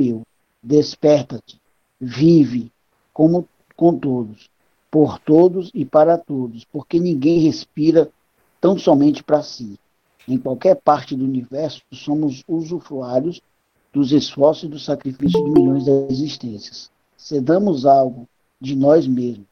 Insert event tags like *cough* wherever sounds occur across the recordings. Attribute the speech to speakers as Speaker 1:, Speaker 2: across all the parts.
Speaker 1: eu. Desperta-te, vive como com todos, por todos e para todos, porque ninguém respira tão somente para si. Em qualquer parte do universo, somos usufruários dos esforços e do sacrifício de milhões de existências. Cedamos algo de nós mesmos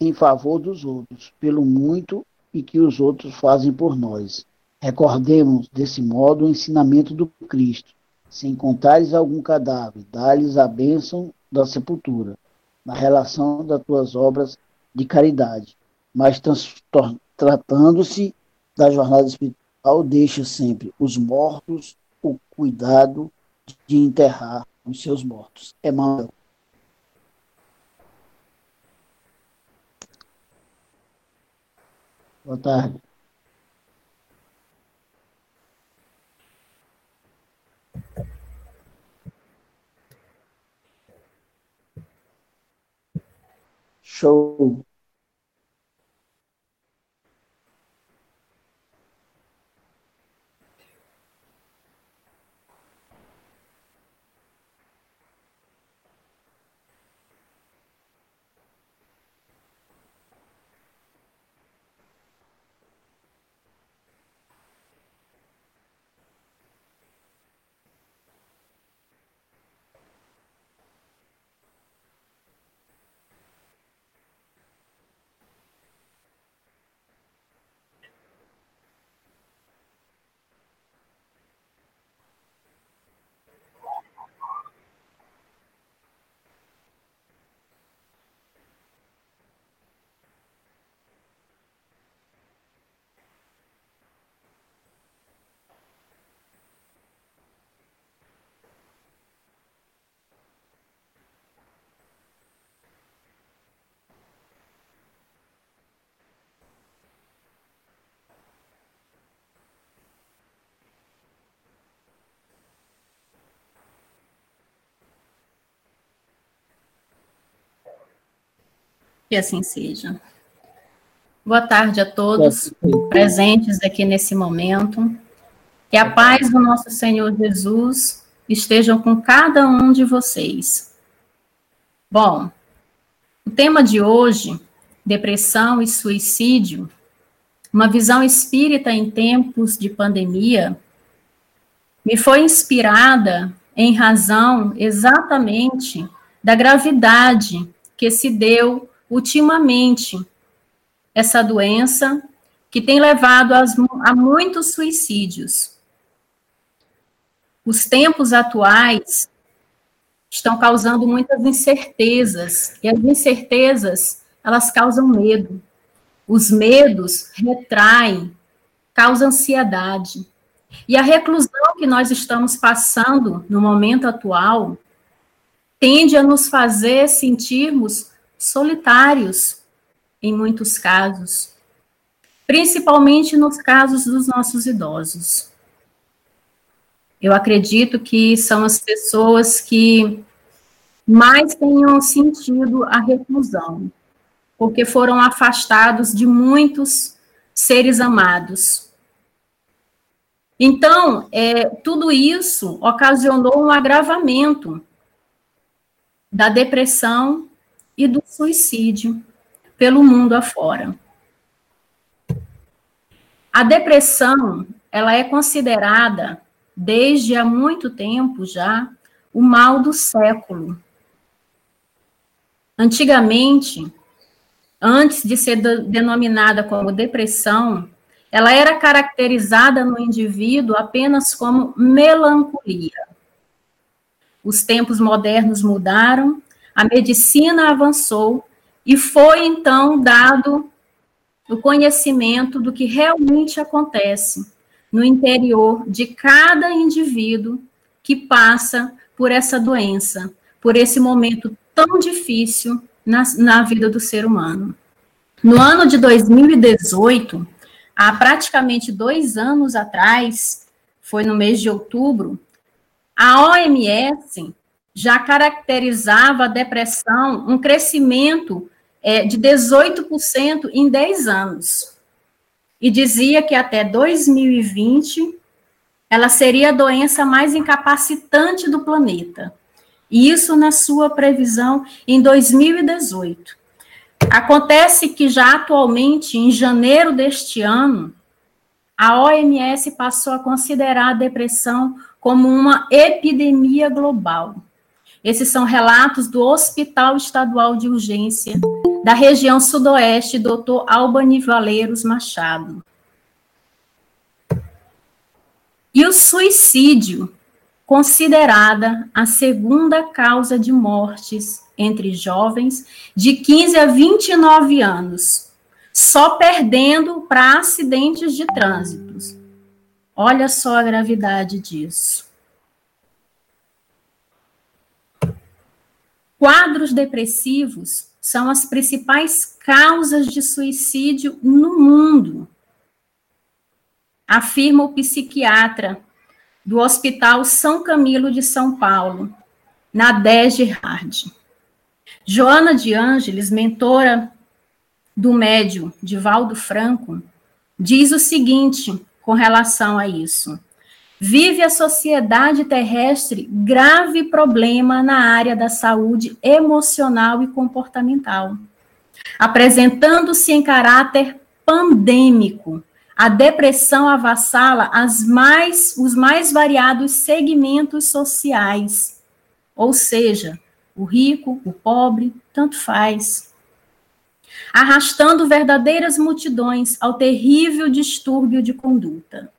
Speaker 1: em favor dos outros, pelo muito e que os outros fazem por nós. Recordemos, desse modo, o ensinamento do Cristo. Se encontrares algum cadáver, dá-lhes a bênção da sepultura, na relação das tuas obras de caridade. Mas tratando-se da jornada espiritual, deixa sempre os mortos o cuidado de enterrar os seus mortos. Emmanuel. Boa tarde. Show.
Speaker 2: Que assim seja. Boa tarde a todos presentes aqui nesse momento. Que a paz do nosso Senhor Jesus esteja com cada um de vocês. Bom, o tema de hoje, depressão e suicídio, uma visão espírita em tempos de pandemia, me foi inspirada em razão exatamente da gravidade que se deu ultimamente essa doença que tem levado a muitos suicídios. Os tempos atuais estão causando muitas incertezas, e as incertezas, elas causam medo. Os medos retraem, causam ansiedade. E a reclusão que nós estamos passando no momento atual tende a nos fazer sentirmos solitários, em muitos casos, principalmente nos casos dos nossos idosos. Eu acredito que são as pessoas que mais tenham sentido a reclusão, porque foram afastados de muitos seres amados. Então, é, tudo isso ocasionou um agravamento da depressão e do suicídio pelo mundo afora. A depressão, ela é considerada desde há muito tempo já o mal do século. Antigamente, antes de ser denominada como depressão, ela era caracterizada no indivíduo apenas como melancolia. Os tempos modernos mudaram a medicina avançou e foi então dado o conhecimento do que realmente acontece no interior de cada indivíduo que passa por essa doença, por esse momento tão difícil na, na vida do ser humano. No ano de 2018, há praticamente dois anos atrás, foi no mês de outubro, a OMS já caracterizava a depressão um crescimento é, de 18% em 10 anos. E dizia que até 2020 ela seria a doença mais incapacitante do planeta. E isso na sua previsão em 2018. Acontece que já atualmente, em janeiro deste ano, a OMS passou a considerar a depressão como uma epidemia global. Esses são relatos do Hospital Estadual de Urgência da região sudoeste, Dr. Albani Valeiros Machado. E o suicídio, considerada a segunda causa de mortes entre jovens de 15 a 29 anos, só perdendo para acidentes de trânsito. Olha só a gravidade disso. Quadros depressivos são as principais causas de suicídio no mundo, afirma o psiquiatra do Hospital São Camilo de São Paulo, Nadé Gerard. Joana de Ângeles, mentora do médio Divaldo Franco, diz o seguinte com relação a isso. Vive a sociedade terrestre grave problema na área da saúde emocional e comportamental, apresentando-se em caráter pandêmico, a depressão avassala as mais, os mais variados segmentos sociais, ou seja, o rico, o pobre, tanto faz. Arrastando verdadeiras multidões ao terrível distúrbio de conduta.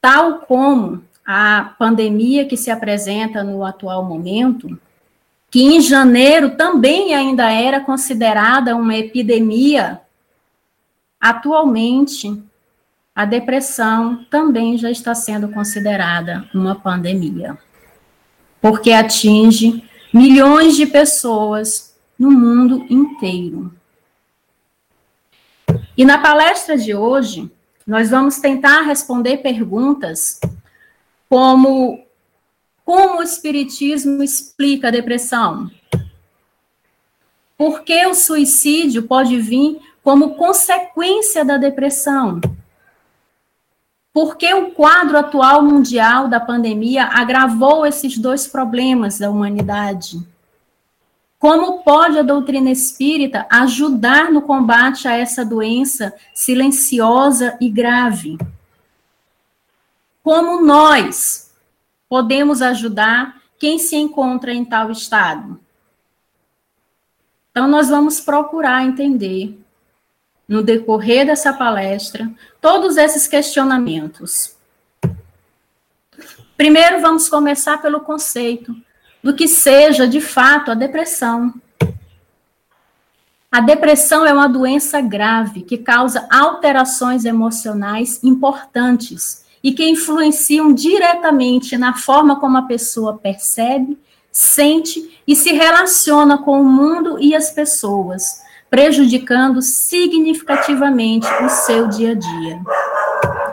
Speaker 2: Tal como a pandemia que se apresenta no atual momento, que em janeiro também ainda era considerada uma epidemia Atualmente, a depressão também já está sendo considerada uma pandemia, porque atinge milhões de pessoas no mundo inteiro. E na palestra de hoje, nós vamos tentar responder perguntas como como o espiritismo explica a depressão? Por que o suicídio pode vir como consequência da depressão. Porque o quadro atual mundial da pandemia agravou esses dois problemas da humanidade. Como pode a doutrina espírita ajudar no combate a essa doença silenciosa e grave? Como nós podemos ajudar quem se encontra em tal estado? Então, nós vamos procurar entender no decorrer dessa palestra todos esses questionamentos. Primeiro, vamos começar pelo conceito do que seja de fato a depressão. A depressão é uma doença grave que causa alterações emocionais importantes e que influenciam diretamente na forma como a pessoa percebe, sente e se relaciona com o mundo e as pessoas, prejudicando significativamente o seu dia a dia.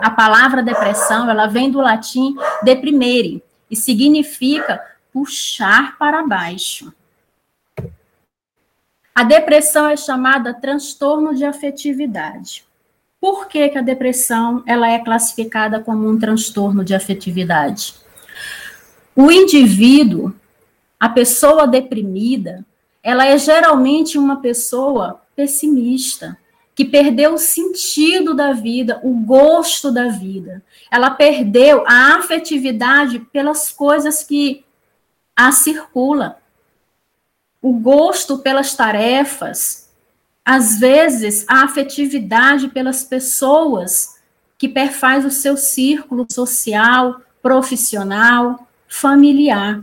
Speaker 2: A palavra depressão, ela vem do latim deprimere e significa puxar para baixo. A depressão é chamada transtorno de afetividade. Por que, que a depressão ela é classificada como um transtorno de afetividade? O indivíduo, a pessoa deprimida, ela é geralmente uma pessoa pessimista, que perdeu o sentido da vida, o gosto da vida. Ela perdeu a afetividade pelas coisas que a circula. O gosto pelas tarefas, às vezes a afetividade pelas pessoas que perfaz o seu círculo social, profissional, familiar.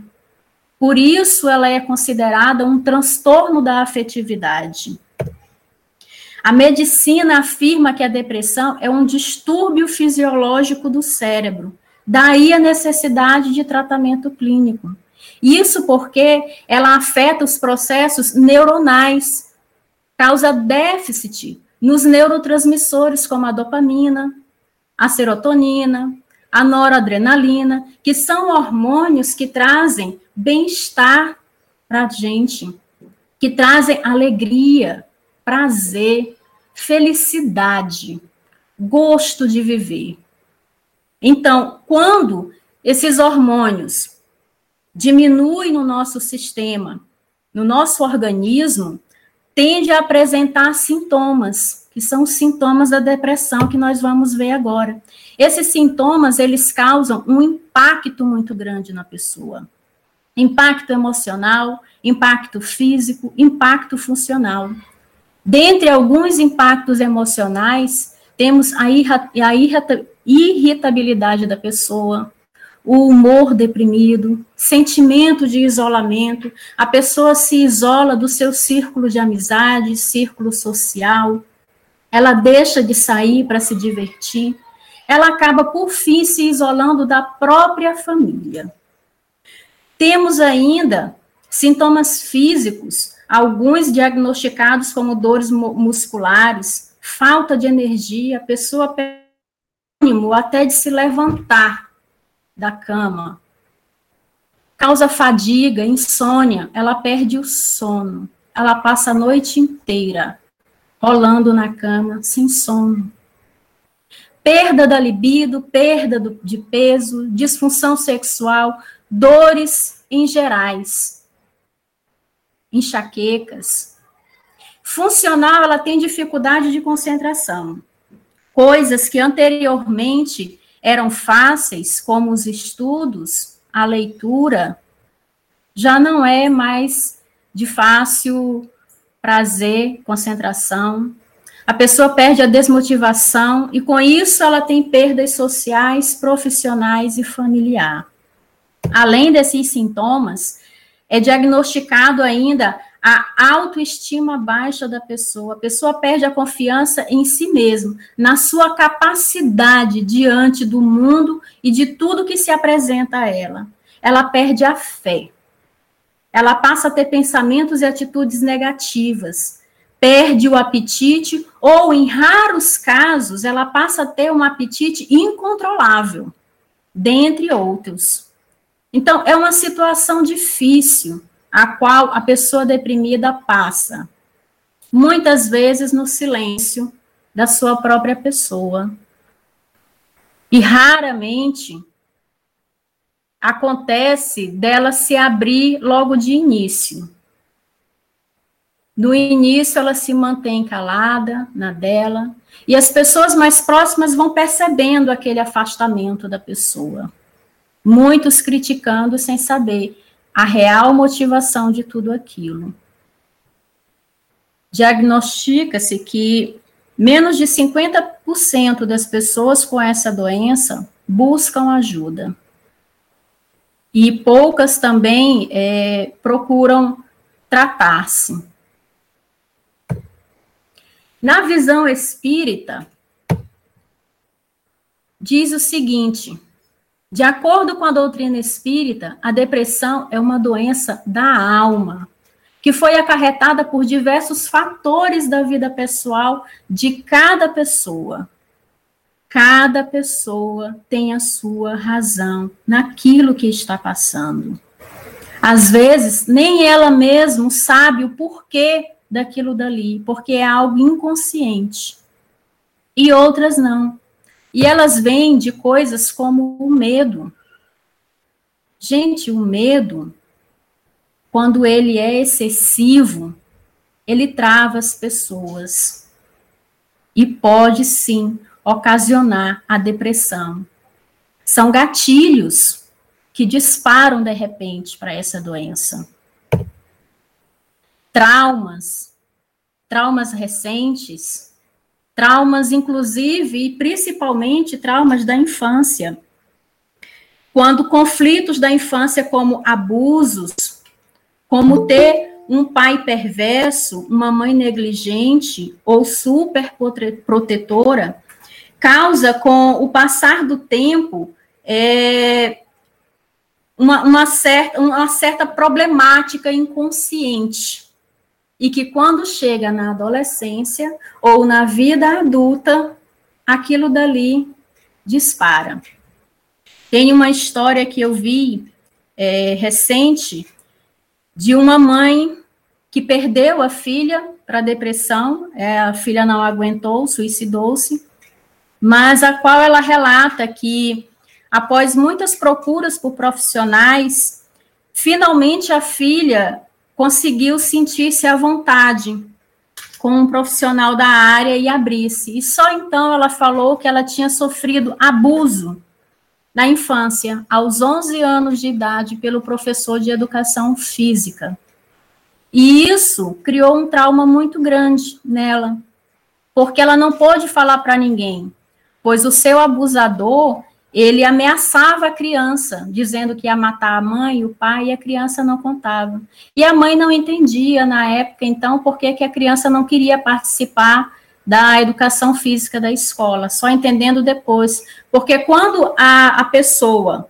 Speaker 2: Por isso, ela é considerada um transtorno da afetividade. A medicina afirma que a depressão é um distúrbio fisiológico do cérebro, daí a necessidade de tratamento clínico. Isso porque ela afeta os processos neuronais, causa déficit nos neurotransmissores como a dopamina, a serotonina, a noradrenalina, que são hormônios que trazem bem-estar para a gente, que trazem alegria, prazer, felicidade, gosto de viver. Então, quando esses hormônios diminuem no nosso sistema, no nosso organismo, tende a apresentar sintomas, que são os sintomas da depressão que nós vamos ver agora. Esses sintomas, eles causam um impacto muito grande na pessoa. Impacto emocional, impacto físico, impacto funcional. Dentre alguns impactos emocionais, temos a, irritabilidade da pessoa, o humor deprimido, sentimento de isolamento, a pessoa se isola do seu círculo de amizade, círculo social, ela deixa de sair para se divertir, ela acaba, por fim, se isolando da própria família. Temos ainda sintomas físicos, alguns diagnosticados como dores musculares, falta de energia, a pessoa perde ânimo até de se levantar da cama. Causa fadiga, insônia, ela perde o sono. Ela passa a noite inteira rolando na cama, sem sono. Perda da libido, perda do, de peso, disfunção sexual, dores em gerais, enxaquecas. Funcional, ela tem dificuldade de concentração. Coisas que anteriormente eram fáceis, como os estudos, a leitura, já não é mais de fácil prazer, concentração. A pessoa perde a desmotivação e com isso ela tem perdas sociais, profissionais e familiar. Além desses sintomas, é diagnosticado ainda a autoestima baixa da pessoa. A pessoa perde a confiança em si mesmo, na sua capacidade diante do mundo e de tudo que se apresenta a ela. Ela perde a fé. Ela passa a ter pensamentos e atitudes negativas. Perde o apetite, ou, em raros casos, ela passa a ter um apetite incontrolável, dentre outros. Então, é uma situação difícil a qual a pessoa deprimida passa, muitas vezes no silêncio da sua própria pessoa. E raramente acontece dela se abrir logo de início. No início, ela se mantém calada na dela, e as pessoas mais próximas vão percebendo aquele afastamento da pessoa. Muitos criticando sem saber a real motivação de tudo aquilo. Diagnostica-se que menos de 50% das pessoas com essa doença buscam ajuda. E poucas também é, procuram tratar-se. Na visão espírita, diz o seguinte: de acordo com a doutrina espírita, a depressão é uma doença da alma, que foi acarretada por diversos fatores da vida pessoal de cada pessoa. Cada pessoa tem a sua razão naquilo que está passando. Às vezes, nem ela mesma sabe o porquê daquilo dali, porque é algo inconsciente. E outras não. E elas vêm de coisas como o medo. Gente, o medo, quando ele é excessivo, ele trava as pessoas. E pode sim ocasionar a depressão. São gatilhos que disparam de repente para essa doença. Traumas, traumas recentes, traumas, inclusive, e principalmente traumas da infância. Quando conflitos da infância, como abusos, como ter um pai perverso, uma mãe negligente ou super protetora, causa, com o passar do tempo, é, uma, uma, certa, uma certa problemática inconsciente e que quando chega na adolescência ou na vida adulta, aquilo dali dispara. Tem uma história que eu vi é, recente de uma mãe que perdeu a filha para depressão, é, a filha não aguentou, suicidou-se, mas a qual ela relata que após muitas procuras por profissionais, finalmente a filha conseguiu sentir-se à vontade com um profissional da área e abrir-se. E só então ela falou que ela tinha sofrido abuso na infância, aos 11 anos de idade, pelo professor de educação física. E isso criou um trauma muito grande nela, porque ela não pôde falar para ninguém, pois o seu abusador ele ameaçava a criança, dizendo que ia matar a mãe o pai, e a criança não contava. E a mãe não entendia na época, então, por que, que a criança não queria participar da educação física da escola, só entendendo depois. Porque quando a, a pessoa,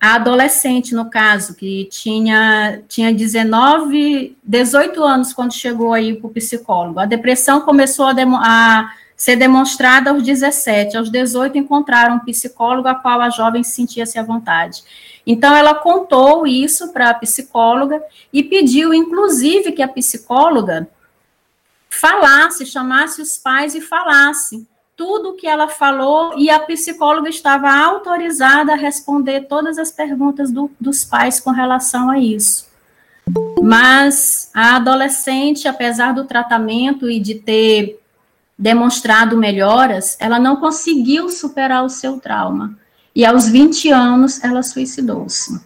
Speaker 2: a adolescente, no caso, que tinha, tinha 19, 18 anos quando chegou aí para o psicólogo, a depressão começou a, a ser demonstrada aos 17. Aos 18, encontraram um psicólogo a qual a jovem sentia-se à vontade. Então, ela contou isso para a psicóloga e pediu, inclusive, que a psicóloga falasse, chamasse os pais e falasse tudo o que ela falou e a psicóloga estava autorizada a responder todas as perguntas do, dos pais com relação a isso. Mas a adolescente, apesar do tratamento e de ter demonstrado melhoras, ela não conseguiu superar o seu trauma. E aos 20 anos ela suicidou-se.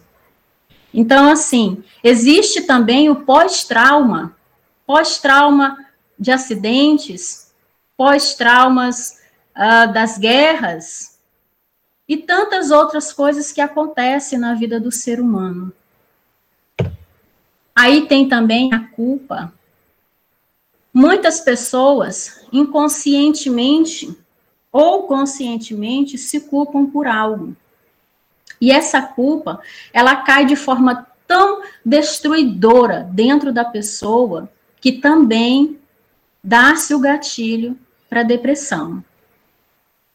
Speaker 2: Então, assim, existe também o pós-trauma, pós-trauma de acidentes, pós-traumas uh, das guerras e tantas outras coisas que acontecem na vida do ser humano. Aí tem também a culpa, Muitas pessoas, inconscientemente ou conscientemente, se culpam por algo. E essa culpa, ela cai de forma tão destruidora dentro da pessoa que também dá-se o gatilho para depressão,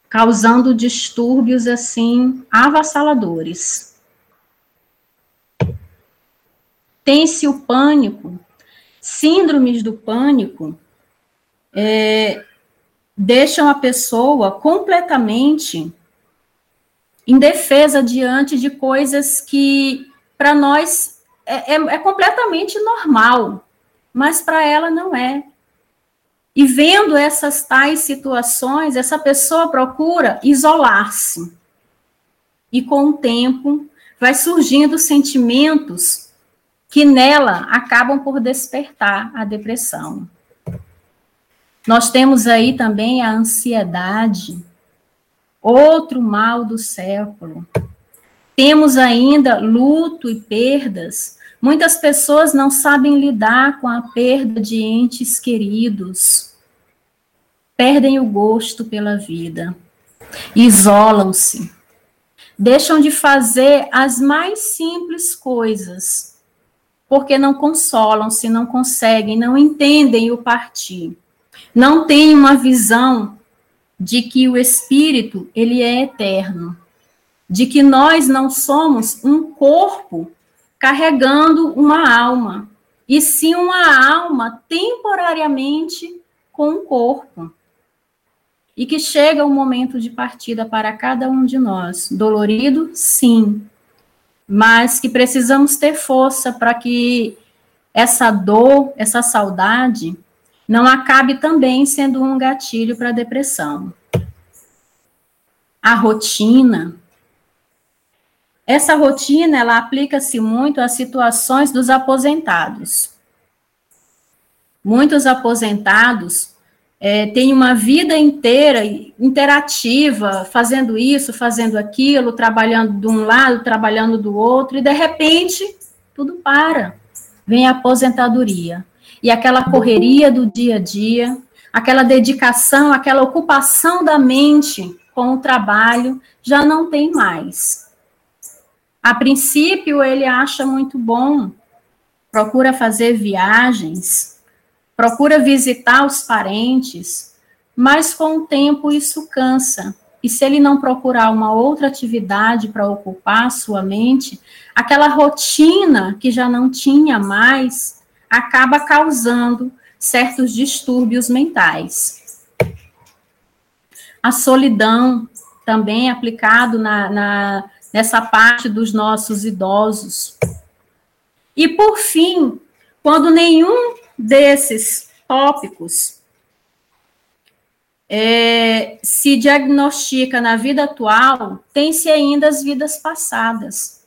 Speaker 2: causando distúrbios assim avassaladores. Tem-se o pânico síndromes do pânico é, deixam a pessoa completamente indefesa diante de coisas que, para nós, é, é, é completamente normal, mas para ela não é. E vendo essas tais situações, essa pessoa procura isolar-se. E com o tempo, vai surgindo sentimentos que nela acabam por despertar a depressão. Nós temos aí também a ansiedade, outro mal do século. Temos ainda luto e perdas. Muitas pessoas não sabem lidar com a perda de entes queridos. Perdem o gosto pela vida. Isolam-se. Deixam de fazer as mais simples coisas porque não consolam-se, não conseguem, não entendem o partir. Não têm uma visão de que o espírito, ele é eterno, de que nós não somos um corpo carregando uma alma, e sim uma alma temporariamente com um corpo. E que chega o momento de partida para cada um de nós. Dolorido? Sim mas que precisamos ter força para que essa dor, essa saudade, não acabe também sendo um gatilho para a depressão. A rotina. Essa rotina, ela aplica-se muito às situações dos aposentados. Muitos aposentados é, tem uma vida inteira interativa, fazendo isso, fazendo aquilo, trabalhando de um lado, trabalhando do outro, e de repente tudo para. Vem a aposentadoria. E aquela correria do dia a dia, aquela dedicação, aquela ocupação da mente com o trabalho já não tem mais. A princípio, ele acha muito bom, procura fazer viagens, procura visitar os parentes, mas com o tempo isso cansa. E se ele não procurar uma outra atividade para ocupar sua mente, aquela rotina que já não tinha mais acaba causando certos distúrbios mentais. A solidão também aplicado na, na, nessa parte dos nossos idosos. E, por fim, quando nenhum desses tópicos é, se diagnostica na vida atual, tem-se ainda as vidas passadas,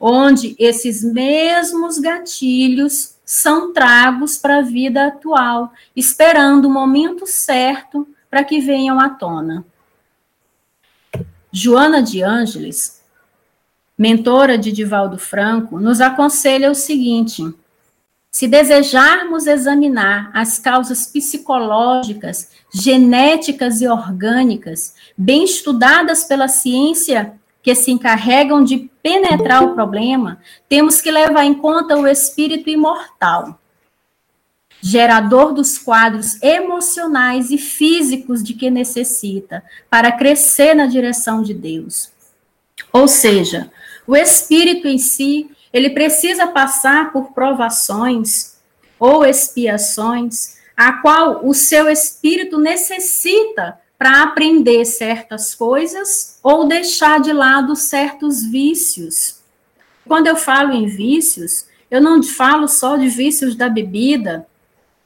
Speaker 2: onde esses mesmos gatilhos são tragos para a vida atual, esperando o momento certo para que venham à tona. Joana de Ângeles, mentora de Divaldo Franco, nos aconselha o seguinte: se desejarmos examinar as causas psicológicas, genéticas e orgânicas, bem estudadas pela ciência que se encarregam de penetrar o problema, temos que levar em conta o espírito imortal, gerador dos quadros emocionais e físicos de que necessita para crescer na direção de Deus. Ou seja, o espírito em si ele precisa passar por provações ou expiações, a qual o seu espírito necessita para aprender certas coisas ou deixar de lado certos vícios. Quando eu falo em vícios, eu não falo só de vícios da bebida,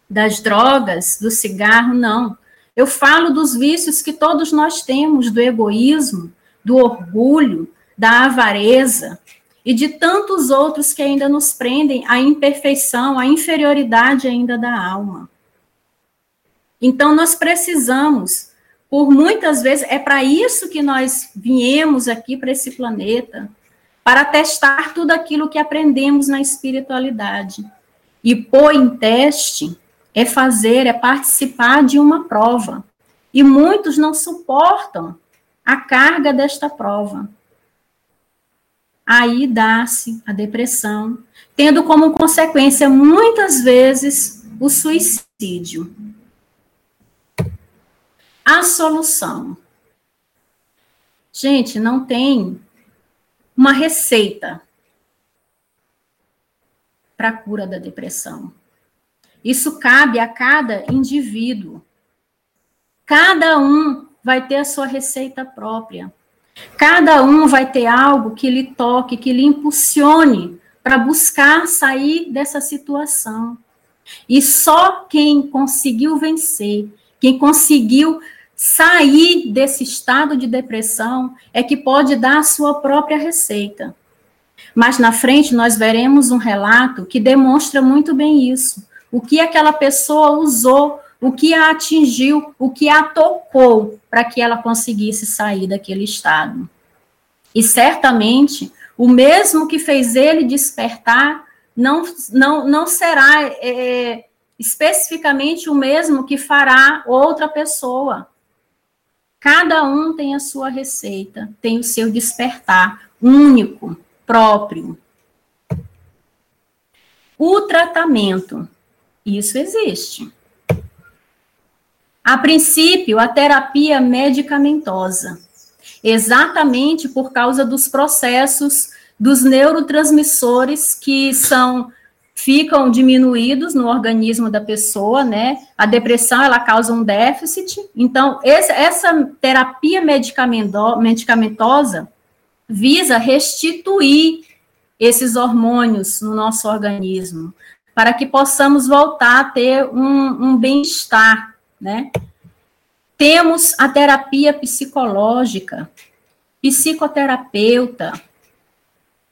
Speaker 2: das drogas, do cigarro, não. Eu falo dos vícios que todos nós temos, do egoísmo, do orgulho, da avareza, e de tantos outros que ainda nos prendem à imperfeição, à inferioridade ainda da alma. Então, nós precisamos, por muitas vezes, é para isso que nós viemos aqui para esse planeta, para testar tudo aquilo que aprendemos na espiritualidade. E pôr em teste é fazer, é participar de uma prova. E muitos não suportam a carga desta prova aí dá-se a depressão, tendo como consequência, muitas vezes, o suicídio. A solução. Gente, não tem uma receita para a cura da depressão. Isso cabe a cada indivíduo. Cada um vai ter a sua receita própria. Cada um vai ter algo que lhe toque, que lhe impulsione para buscar sair dessa situação. E só quem conseguiu vencer, quem conseguiu sair desse estado de depressão, é que pode dar a sua própria receita. Mas na frente nós veremos um relato que demonstra muito bem isso. O que aquela pessoa usou o que a atingiu, o que a tocou para que ela conseguisse sair daquele estado. E certamente o mesmo que fez ele despertar não, não, não será é, especificamente o mesmo que fará outra pessoa. Cada um tem a sua receita, tem o seu despertar único, próprio. O tratamento, isso existe. A princípio, a terapia medicamentosa, exatamente por causa dos processos dos neurotransmissores que são ficam diminuídos no organismo da pessoa, né? A depressão ela causa um déficit. Então, essa terapia medicamentosa visa restituir esses hormônios no nosso organismo, para que possamos voltar a ter um, um bem-estar né? Temos a terapia psicológica, psicoterapeuta,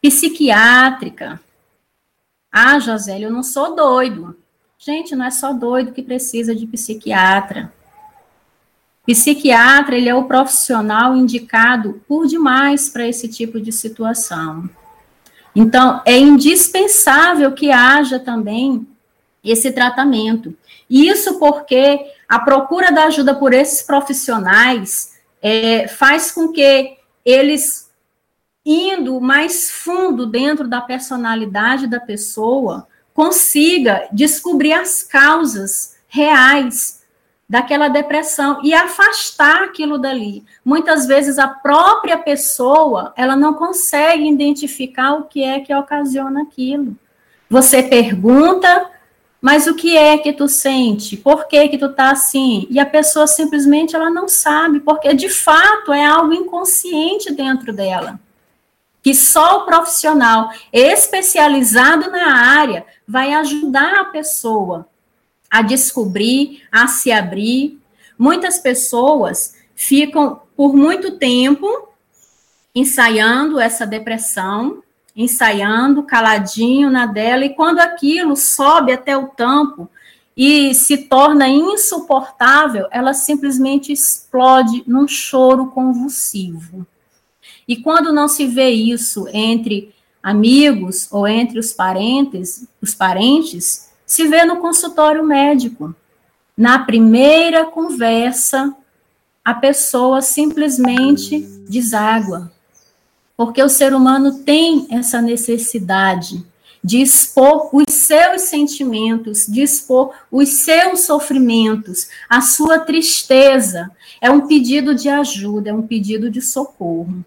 Speaker 2: psiquiátrica. Ah, José, eu não sou doido. Gente, não é só doido que precisa de psiquiatra. Psiquiatra, ele é o profissional indicado por demais para esse tipo de situação. Então, é indispensável que haja também esse tratamento. Isso porque a procura da ajuda por esses profissionais é, faz com que eles, indo mais fundo dentro da personalidade da pessoa, consiga descobrir as causas reais daquela depressão e afastar aquilo dali. Muitas vezes a própria pessoa, ela não consegue identificar o que é que ocasiona aquilo. Você pergunta, Mas o que é que tu sente? Por que que tu tá assim? E a pessoa simplesmente ela não sabe, porque de fato é algo inconsciente dentro dela. Que só o profissional especializado na área vai ajudar a pessoa a descobrir, a se abrir. Muitas pessoas ficam por muito tempo ensaiando essa depressão, ensaiando caladinho na dela, e quando aquilo sobe até o tampo e se torna insuportável, ela simplesmente explode num choro convulsivo. E quando não se vê isso entre amigos ou entre os parentes, os parentes, se vê no consultório médico. Na primeira conversa, a pessoa simplesmente deságua, porque o ser humano tem essa necessidade de expor os seus sentimentos, de expor os seus sofrimentos, a sua tristeza. É um pedido de ajuda, é um pedido de socorro.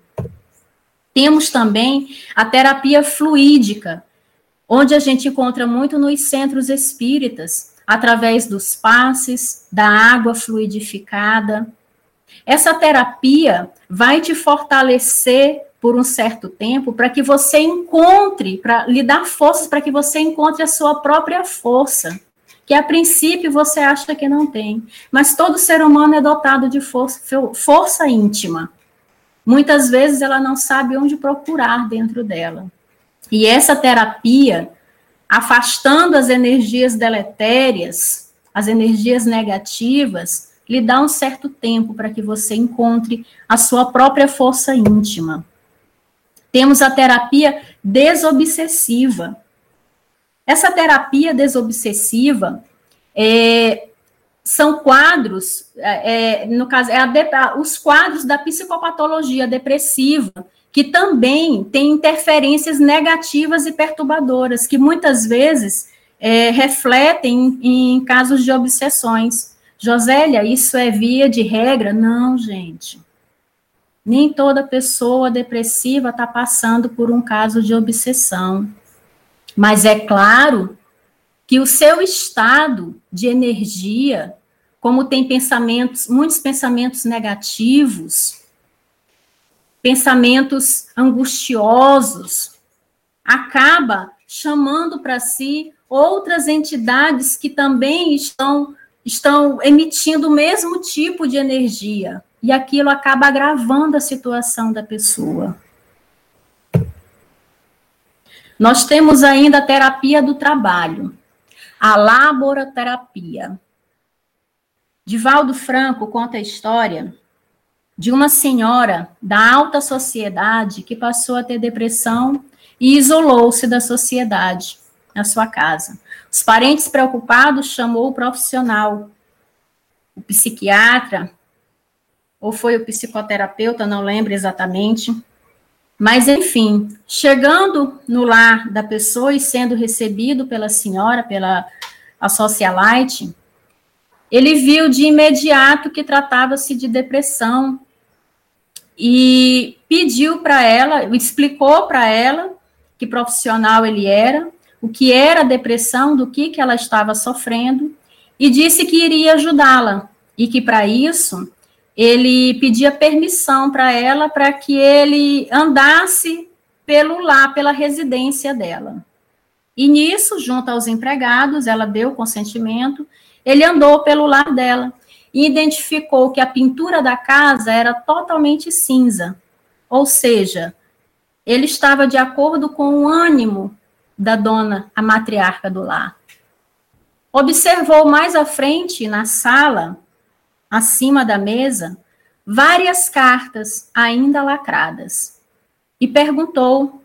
Speaker 2: Temos também a terapia fluídica, onde a gente encontra muito nos centros espíritas, através dos passes, da água fluidificada. Essa terapia vai te fortalecer por um certo tempo para que você encontre, para lhe dar forças para que você encontre a sua própria força, que a princípio você acha que não tem. Mas todo ser humano é dotado de força, força íntima. Muitas vezes ela não sabe onde procurar dentro dela. E essa terapia, afastando as energias deletérias, as energias negativas, lhe dá um certo tempo para que você encontre a sua própria força íntima. Temos a terapia desobsessiva. Essa terapia desobsessiva é, são quadros, é, é no caso, é a, os quadros da psicopatologia depressiva, que também tem interferências negativas e perturbadoras, que muitas vezes é, refletem em, em casos de obsessões. Josélia, isso é via de regra? Não, gente. Nem toda pessoa depressiva está passando por um caso de obsessão. Mas é claro que o seu estado de energia, como tem pensamentos, muitos pensamentos negativos, pensamentos angustiosos, acaba chamando para si outras entidades que também estão estão emitindo o mesmo tipo de energia e aquilo acaba agravando a situação da pessoa. Nós temos ainda a terapia do trabalho, a laboroterapia. Divaldo Franco conta a história de uma senhora da alta sociedade que passou a ter depressão e isolou-se da sociedade na sua casa. Os parentes preocupados chamou o profissional, o psiquiatra, ou foi o psicoterapeuta, não lembro exatamente. Mas, enfim, chegando no lar da pessoa e sendo recebido pela senhora, pela a socialite, ele viu de imediato que tratava-se de depressão e pediu para ela, explicou para ela que profissional ele era, o que era a depressão, do que, que ela estava sofrendo, e disse que iria ajudá-la, e que para isso ele pedia permissão para ela para que ele andasse pelo lá, pela residência dela. E nisso, junto aos empregados, ela deu consentimento, ele andou pelo lar dela e identificou que a pintura da casa era totalmente cinza, ou seja, ele estava de acordo com o ânimo da dona, a matriarca do lar. Observou mais à frente, na sala, acima da mesa, várias cartas ainda lacradas e perguntou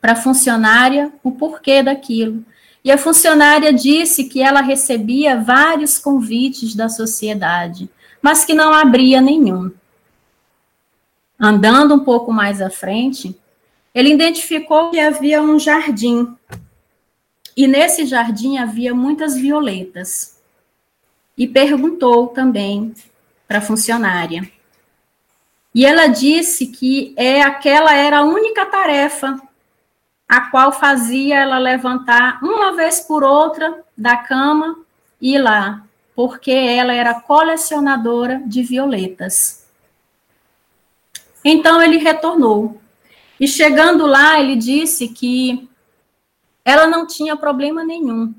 Speaker 2: para a funcionária o porquê daquilo. E a funcionária disse que ela recebia vários convites da sociedade, mas que não abria nenhum. Andando um pouco mais à frente, ele identificou que havia um jardim. E nesse jardim havia muitas violetas e perguntou também para a funcionária. E ela disse que é aquela era a única tarefa, a qual fazia ela levantar uma vez por outra da cama e ir lá, porque ela era colecionadora de violetas. Então ele retornou. E chegando lá, ele disse que ela não tinha problema nenhum.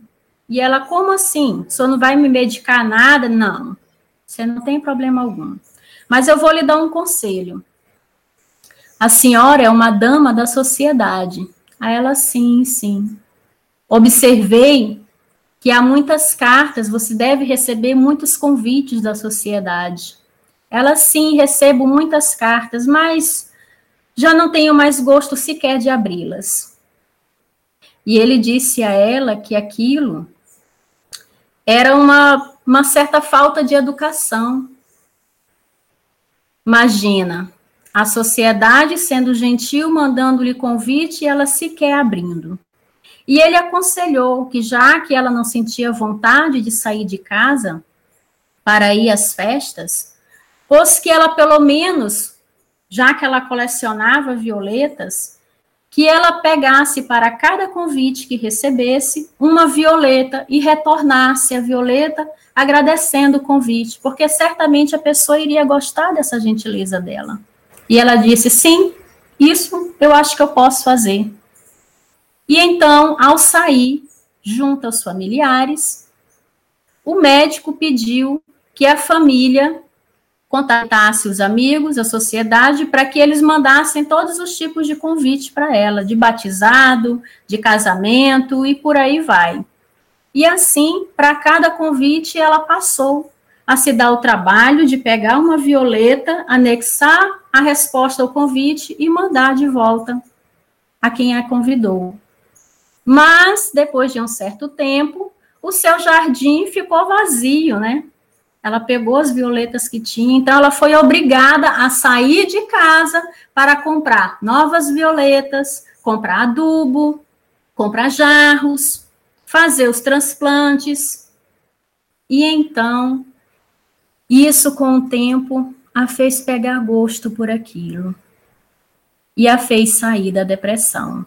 Speaker 2: E ela, como assim? Você não vai me medicar nada? Não, você não tem problema algum. Mas eu vou lhe dar um conselho. A senhora é uma dama da sociedade. A ela, sim, sim. Observei que há muitas cartas, você deve receber muitos convites da sociedade. Ela, sim, recebo muitas cartas, mas já não tenho mais gosto sequer de abri-las. E ele disse a ela que aquilo era uma, uma certa falta de educação. Imagina, a sociedade sendo gentil, mandando-lhe convite e ela sequer abrindo. E ele aconselhou que, já que ela não sentia vontade de sair de casa para ir às festas, fosse que ela, pelo menos, já que ela colecionava violetas, que ela pegasse para cada convite que recebesse uma violeta e retornasse a violeta agradecendo o convite, porque certamente a pessoa iria gostar dessa gentileza dela. E ela disse: Sim, isso eu acho que eu posso fazer. E então, ao sair, junto aos familiares, o médico pediu que a família contatasse os amigos, a sociedade, para que eles mandassem todos os tipos de convite para ela, de batizado, de casamento e por aí vai. E assim, para cada convite, ela passou a se dar o trabalho de pegar uma violeta, anexar a resposta ao convite e mandar de volta a quem a convidou. Mas, depois de um certo tempo, o seu jardim ficou vazio, né? Ela pegou as violetas que tinha, então ela foi obrigada a sair de casa para comprar novas violetas, comprar adubo, comprar jarros, fazer os transplantes. E então, isso com o tempo a fez pegar gosto por aquilo e a fez sair da depressão.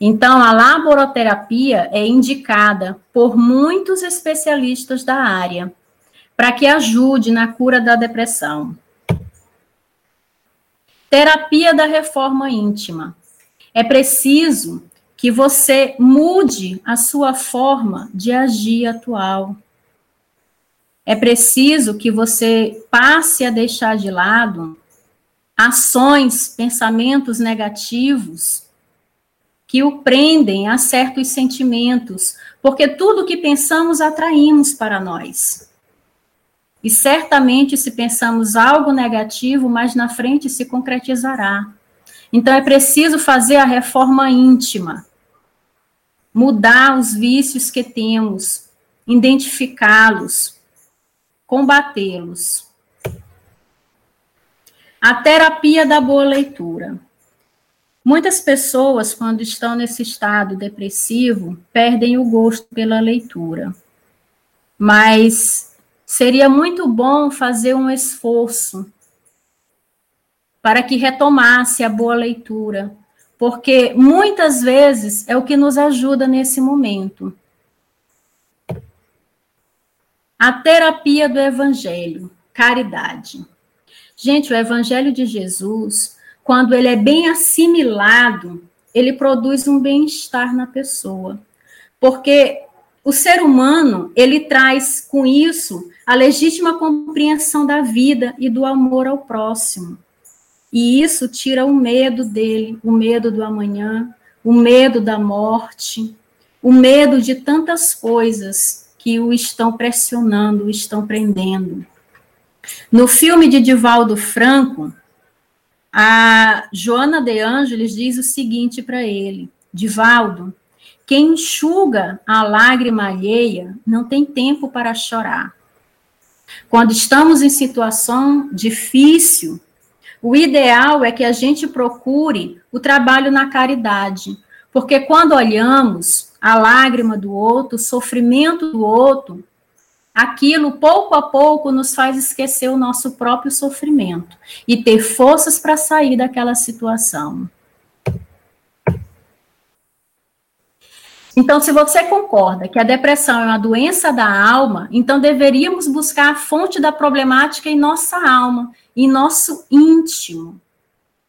Speaker 2: Então, a laboroterapia é indicada por muitos especialistas da área para que ajude na cura da depressão. Terapia da reforma íntima. É preciso que você mude a sua forma de agir atual. É preciso que você passe a deixar de lado ações, pensamentos negativos que o prendem a certos sentimentos, porque tudo que pensamos atraímos para nós. E certamente, se pensamos algo negativo, mais na frente se concretizará. Então, é preciso fazer a reforma íntima, mudar os vícios que temos, identificá-los, combatê-los. A terapia da boa leitura. Muitas pessoas, quando estão nesse estado depressivo, perdem o gosto pela leitura. Mas seria muito bom fazer um esforço para que retomasse a boa leitura, porque muitas vezes é o que nos ajuda nesse momento. A terapia do evangelho, caridade. Gente, o evangelho de Jesus, quando ele é bem assimilado, ele produz um bem-estar na pessoa. Porque o ser humano, ele traz com isso a legítima compreensão da vida e do amor ao próximo. E isso tira o medo dele, o medo do amanhã, o medo da morte, o medo de tantas coisas que o estão pressionando, o estão prendendo. No filme de Divaldo Franco, a Joana de Ângeles diz o seguinte para ele: Divaldo, quem enxuga a lágrima alheia não tem tempo para chorar. Quando estamos em situação difícil, o ideal é que a gente procure o trabalho na caridade, porque quando olhamos a lágrima do outro, o sofrimento do outro, aquilo pouco a pouco nos faz esquecer o nosso próprio sofrimento e ter forças para sair daquela situação. Então, se você concorda que a depressão é uma doença da alma, então deveríamos buscar a fonte da problemática em nossa alma, em nosso íntimo.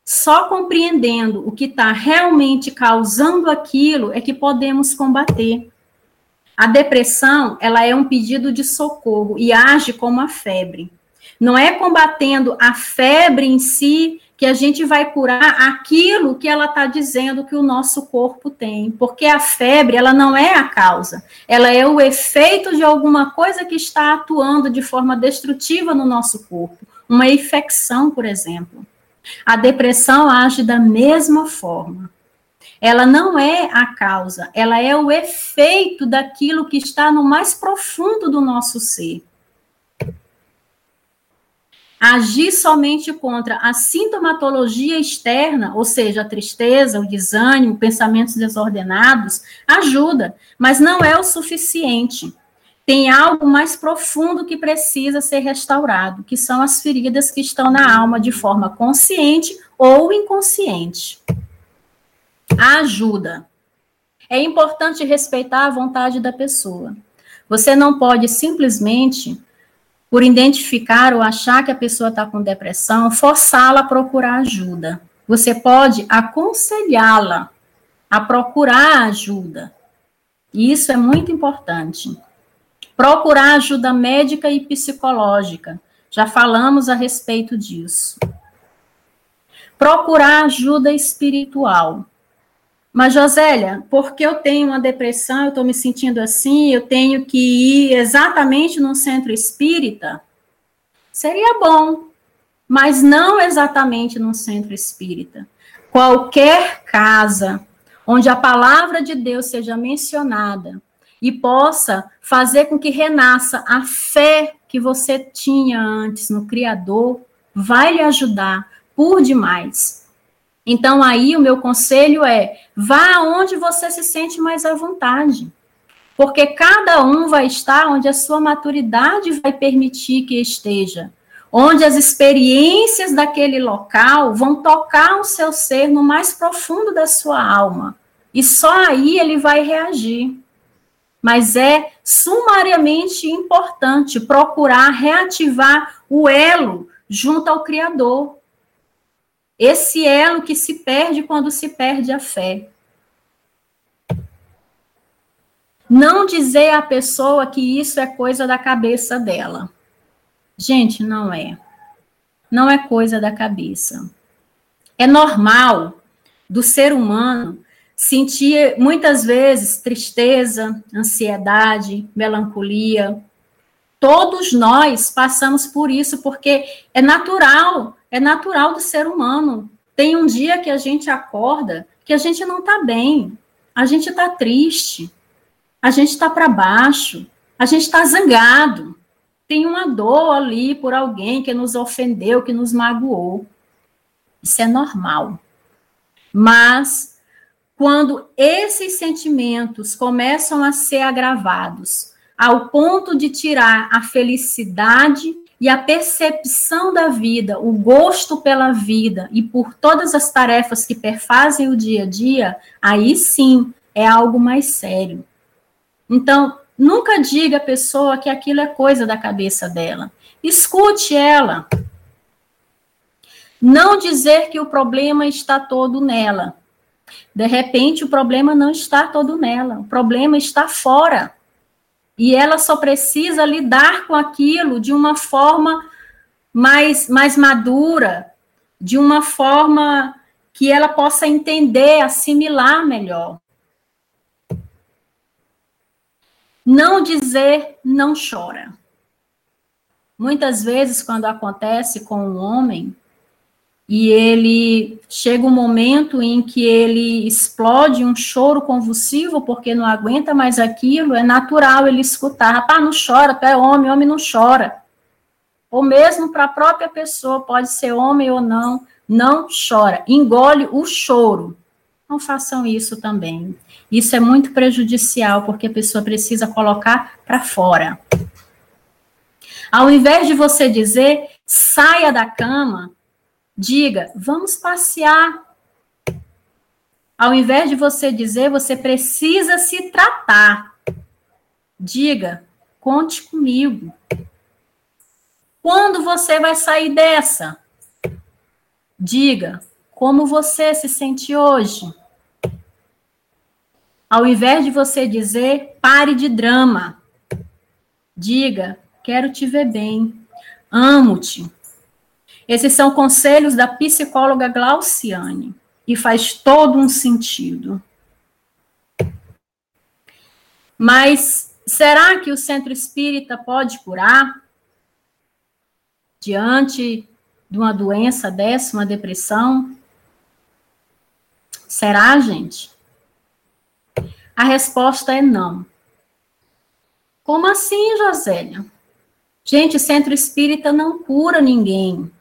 Speaker 2: Só compreendendo o que está realmente causando aquilo é que podemos combater. A depressão, ela é um pedido de socorro e age como a febre. Não é combatendo a febre em si que a gente vai curar aquilo que ela está dizendo que o nosso corpo tem, porque a febre ela não é a causa, ela é o efeito de alguma coisa que está atuando de forma destrutiva no nosso corpo, uma infecção, por exemplo. A depressão age da mesma forma. Ela não é a causa, ela é o efeito daquilo que está no mais profundo do nosso ser. Agir somente contra a sintomatologia externa, ou seja, a tristeza, o desânimo, pensamentos desordenados, ajuda, mas não é o suficiente. Tem algo mais profundo que precisa ser restaurado, que são as feridas que estão na alma de forma consciente ou inconsciente. A ajuda. É importante respeitar a vontade da pessoa. Você não pode simplesmente por identificar ou achar que a pessoa está com depressão, forçá-la a procurar ajuda. Você pode aconselhá-la a procurar ajuda. E isso é muito importante. Procurar ajuda médica e psicológica. Já falamos a respeito disso. Procurar ajuda espiritual. Mas, Josélia, porque eu tenho uma depressão, eu estou me sentindo assim, eu tenho que ir exatamente num centro espírita? Seria bom, mas não exatamente num centro espírita. Qualquer casa onde a palavra de Deus seja mencionada e possa fazer com que renasça a fé que você tinha antes no Criador, vai lhe ajudar por demais. Então, aí o meu conselho é: vá aonde você se sente mais à vontade. Porque cada um vai estar onde a sua maturidade vai permitir que esteja. Onde as experiências daquele local vão tocar o seu ser no mais profundo da sua alma. E só aí ele vai reagir. Mas é sumariamente importante procurar reativar o elo junto ao Criador, esse elo que se perde quando se perde a fé. Não dizer à pessoa que isso é coisa da cabeça dela. Gente, não é. Não é coisa da cabeça. É normal do ser humano sentir muitas vezes tristeza, ansiedade, melancolia. Todos nós passamos por isso porque é natural é natural do ser humano. Tem um dia que a gente acorda que a gente não está bem, a gente está triste, a gente está para baixo, a gente está zangado. Tem uma dor ali por alguém que nos ofendeu, que nos magoou. Isso é normal. Mas quando esses sentimentos começam a ser agravados ao ponto de tirar a felicidade e a percepção da vida, o gosto pela vida e por todas as tarefas que perfazem o dia a dia, aí sim é algo mais sério. Então, nunca diga à pessoa que aquilo é coisa da cabeça dela. Escute ela. Não dizer que o problema está todo nela. De repente, o problema não está todo nela, o problema está fora. E ela só precisa lidar com aquilo de uma forma mais, mais madura, de uma forma que ela possa entender, assimilar melhor. Não dizer não chora. Muitas vezes, quando acontece com um homem, e ele chega um momento em que ele explode um choro convulsivo porque não aguenta mais aquilo, é natural ele escutar, rapaz, não chora, tu é homem, homem não chora. Ou mesmo para a própria pessoa, pode ser homem ou não, não chora, engole o choro. Não façam isso também. Isso é muito prejudicial, porque a pessoa precisa colocar para fora. Ao invés de você dizer, saia da cama, Diga, vamos passear. Ao invés de você dizer, você precisa se tratar. Diga, conte comigo. Quando você vai sair dessa? Diga, como você se sente hoje? Ao invés de você dizer, pare de drama, diga, quero te ver bem, amo-te. Esses são conselhos da psicóloga Glauciane e faz todo um sentido. Mas será que o centro espírita pode curar diante de uma doença dessa, uma depressão? Será, gente? A resposta é não. Como assim, Josélia? Gente, centro espírita não cura ninguém.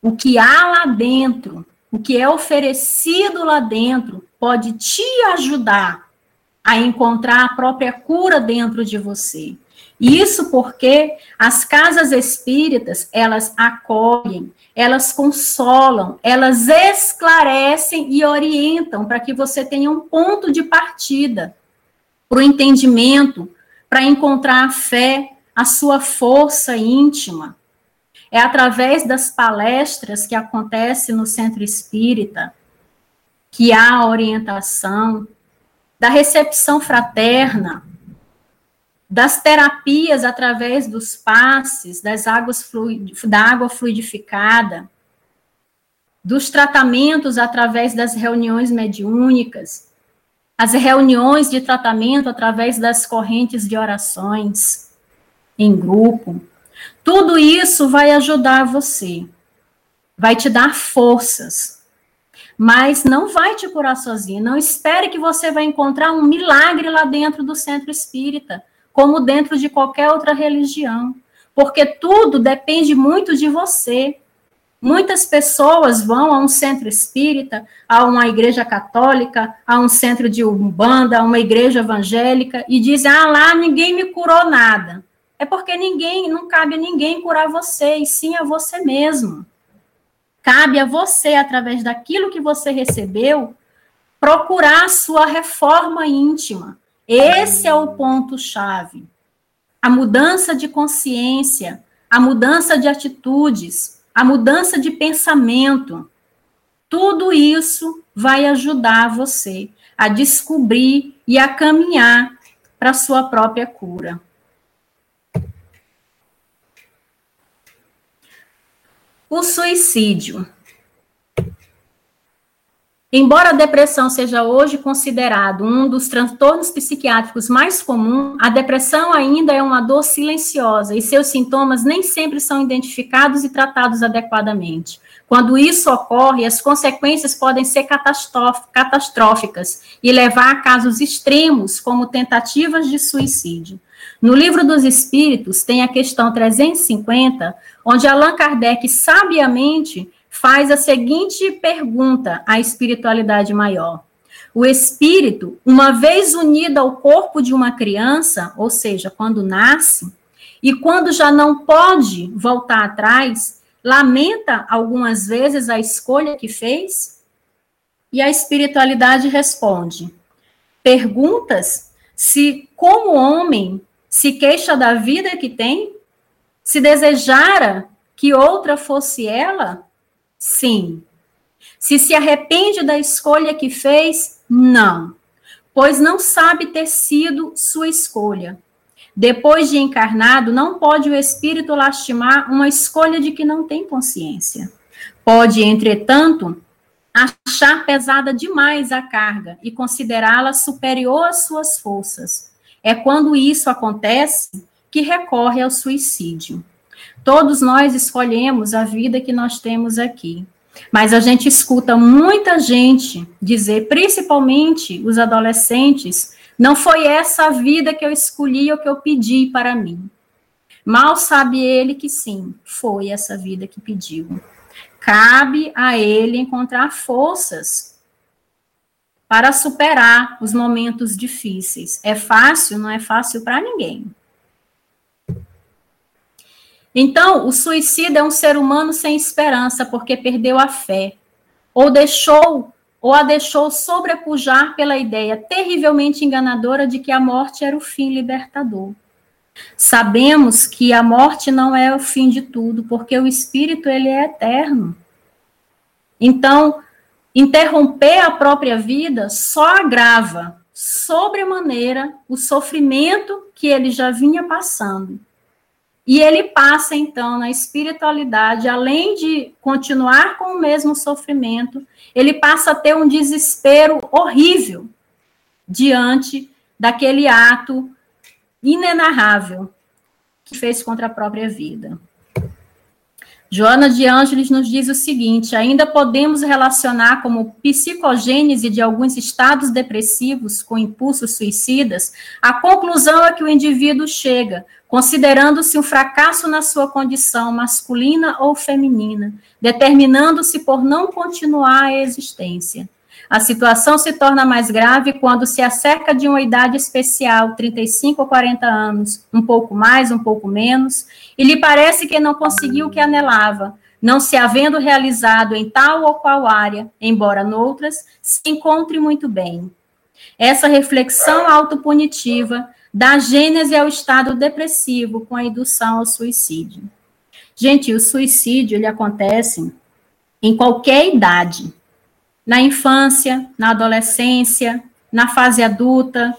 Speaker 2: O que há lá dentro o que é oferecido lá dentro pode te ajudar a encontrar a própria cura dentro de você. Isso porque as casas espíritas, elas acolhem, elas consolam, elas esclarecem e orientam para que você tenha um ponto de partida para o entendimento, para encontrar a fé, a sua força íntima. É através das palestras que acontece no centro espírita que há orientação, da recepção fraterna, das terapias através dos passes, das águas da água fluidificada, dos tratamentos através das reuniões mediúnicas, as reuniões de tratamento através das correntes de orações em grupo, tudo isso vai ajudar você, vai te dar forças, mas não vai te curar sozinho. Não espere que você vai encontrar um milagre lá dentro do centro espírita, como dentro de qualquer outra religião, porque tudo depende muito de você. Muitas pessoas vão a um centro espírita, a uma igreja católica, a um centro de umbanda, a uma igreja evangélica e dizem: "Ah, lá ninguém me curou nada" é porque ninguém, não cabe a ninguém curar você, e sim a você mesmo. Cabe a você, através daquilo que você recebeu, procurar a sua reforma íntima. Esse é o ponto-chave. A mudança de consciência, a mudança de atitudes, a mudança de pensamento. Tudo isso vai ajudar você a descobrir e a caminhar para a sua própria cura. O suicídio. Embora a depressão seja hoje considerado um dos transtornos psiquiátricos mais comuns, a depressão ainda é uma dor silenciosa e seus sintomas nem sempre são identificados e tratados adequadamente. Quando isso ocorre, as consequências podem ser catastróficas e levar a casos extremos, como tentativas de suicídio. No livro dos Espíritos, tem a questão 350, onde Allan Kardec sabiamente faz a seguinte pergunta à espiritualidade maior. O espírito, uma vez unido ao corpo de uma criança, ou seja, quando nasce, e quando já não pode voltar atrás, lamenta algumas vezes a escolha que fez? E a espiritualidade responde: perguntas se, como homem, se queixa da vida que tem? Se desejara que outra fosse ela? Sim. Se se arrepende da escolha que fez? Não. Pois não sabe ter sido sua escolha. Depois de encarnado, não pode o espírito lastimar uma escolha de que não tem consciência. Pode, entretanto, achar pesada demais a carga e considerá-la superior às suas forças, é quando isso acontece que recorre ao suicídio. Todos nós escolhemos a vida que nós temos aqui. Mas a gente escuta muita gente dizer, principalmente os adolescentes, não foi essa a vida que eu escolhi ou que eu pedi para mim. Mal sabe ele que sim, foi essa vida que pediu. Cabe a ele encontrar forças para superar os momentos difíceis. É fácil? Não é fácil para ninguém. Então, o suicida é um ser humano sem esperança porque perdeu a fé ou deixou ou a deixou sobrepujar pela ideia terrivelmente enganadora de que a morte era o fim libertador. Sabemos que a morte não é o fim de tudo, porque o espírito ele é eterno. Então, interromper a própria vida só agrava sobremaneira o sofrimento que ele já vinha passando. E ele passa, então, na espiritualidade, além de continuar com o mesmo sofrimento, ele passa a ter um desespero horrível diante daquele ato inenarrável que fez contra a própria vida. Joana de Ângeles nos diz o seguinte: ainda podemos relacionar como psicogênese de alguns estados depressivos com impulsos suicidas a conclusão a que o indivíduo chega, considerando-se um fracasso na sua condição masculina ou feminina, determinando-se por não continuar a existência. A situação se torna mais grave quando se acerca de uma idade especial, 35 ou 40 anos, um pouco mais, um pouco menos, e lhe parece que não conseguiu o que anelava, não se havendo realizado em tal ou qual área, embora noutras, se encontre muito bem. Essa reflexão autopunitiva dá gênese ao estado depressivo com a indução ao suicídio. Gente, o suicídio ele acontece em qualquer idade, na infância, na adolescência, na fase adulta,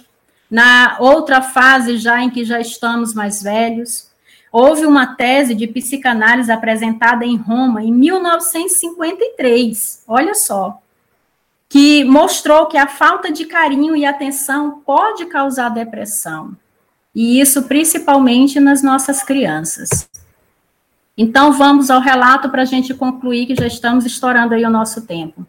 Speaker 2: na outra fase já em que já estamos mais velhos. Houve uma tese de psicanálise apresentada em Roma em 1953, olha só, que mostrou que a falta de carinho e atenção pode causar depressão. E isso principalmente nas nossas crianças. Então, vamos ao relato para a gente concluir que já estamos estourando aí o nosso tempo.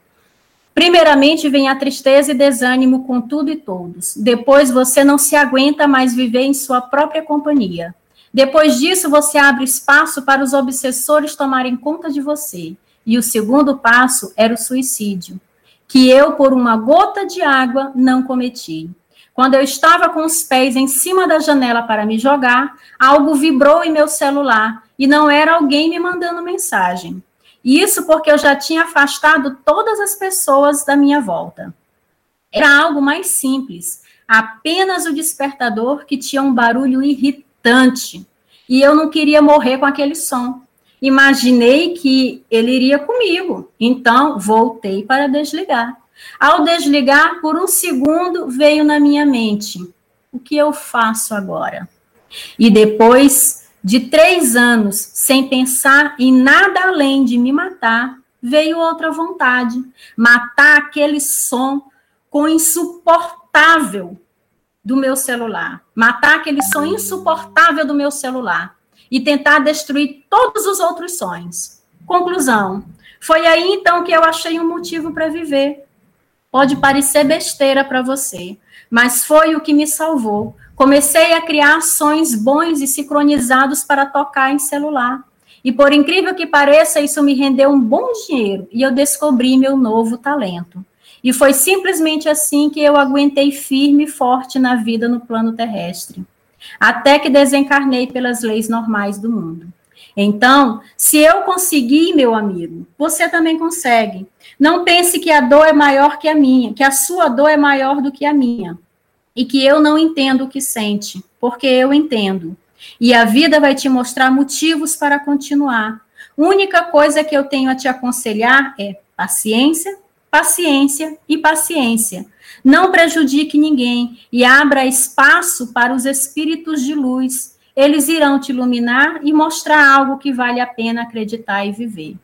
Speaker 2: Primeiramente vem a tristeza e desânimo com tudo e todos. Depois você não se aguenta mais viver em sua própria companhia. Depois disso você abre espaço para os obsessores tomarem conta de você. E o segundo passo era o suicídio, que eu, por uma gota de água, não cometi. Quando eu estava com os pés em cima da janela para me jogar, algo vibrou em meu celular e não era alguém me mandando mensagem. Isso porque eu já tinha afastado todas as pessoas da minha volta. Era algo mais simples, apenas o despertador que tinha um barulho irritante. E eu não queria morrer com aquele som. Imaginei que ele iria comigo, então voltei para desligar. Ao desligar, por um segundo veio na minha mente: o que eu faço agora? E depois de três anos sem pensar em nada além de me matar, veio outra vontade: matar aquele som com insuportável do meu celular, matar aquele som insuportável do meu celular e tentar destruir todos os outros sonhos. Conclusão: foi aí então que eu achei um motivo para viver. Pode parecer besteira para você, mas foi o que me salvou, Comecei a criar sons bons e sincronizados para tocar em celular. E por incrível que pareça, isso me rendeu um bom dinheiro e eu descobri meu novo talento. E foi simplesmente assim que eu aguentei firme e forte na vida no plano terrestre, até que desencarnei pelas leis normais do mundo. Então, se eu conseguir, meu amigo, você também consegue. Não pense que a dor é maior que a minha, que a sua dor é maior do que a minha e que eu não entendo o que sente, porque eu entendo. E a vida vai te mostrar motivos para continuar. Única coisa que eu tenho a te aconselhar é paciência, paciência e paciência. Não prejudique ninguém e abra espaço para os espíritos de luz. Eles irão te iluminar e mostrar algo que vale a pena acreditar e viver.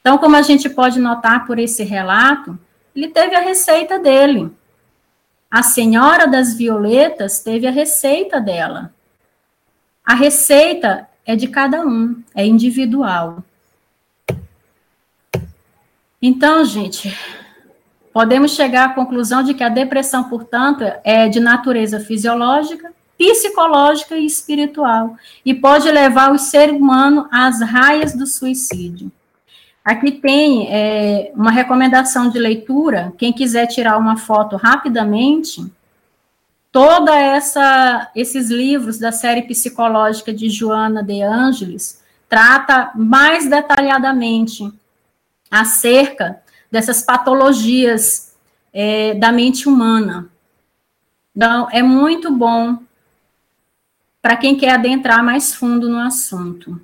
Speaker 2: Então, como a gente pode notar por esse relato, ele teve a receita dele. A Senhora das Violetas teve a receita dela. A receita é de cada um, é individual. Então, gente, podemos chegar à conclusão de que a depressão, portanto, é de natureza fisiológica, psicológica e espiritual, e pode levar o ser humano às raias do suicídio. Aqui tem é, uma recomendação de leitura. Quem quiser tirar uma foto rapidamente, toda essa esses livros da série psicológica de Joana de Ângeles trata mais detalhadamente acerca dessas patologias é, da mente humana. Então, é muito bom para quem quer adentrar mais fundo no assunto.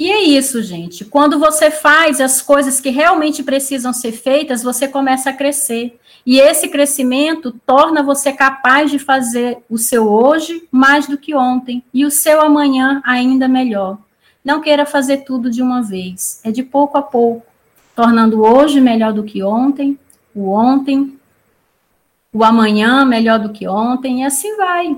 Speaker 2: E é isso, gente. Quando você faz as coisas que realmente precisam ser feitas, você começa a crescer. E esse crescimento torna você capaz de fazer o seu hoje mais do que ontem e o seu amanhã ainda melhor. Não queira fazer tudo de uma vez, é de pouco a pouco, tornando hoje melhor do que ontem, o ontem, o amanhã melhor do que ontem, e assim vai.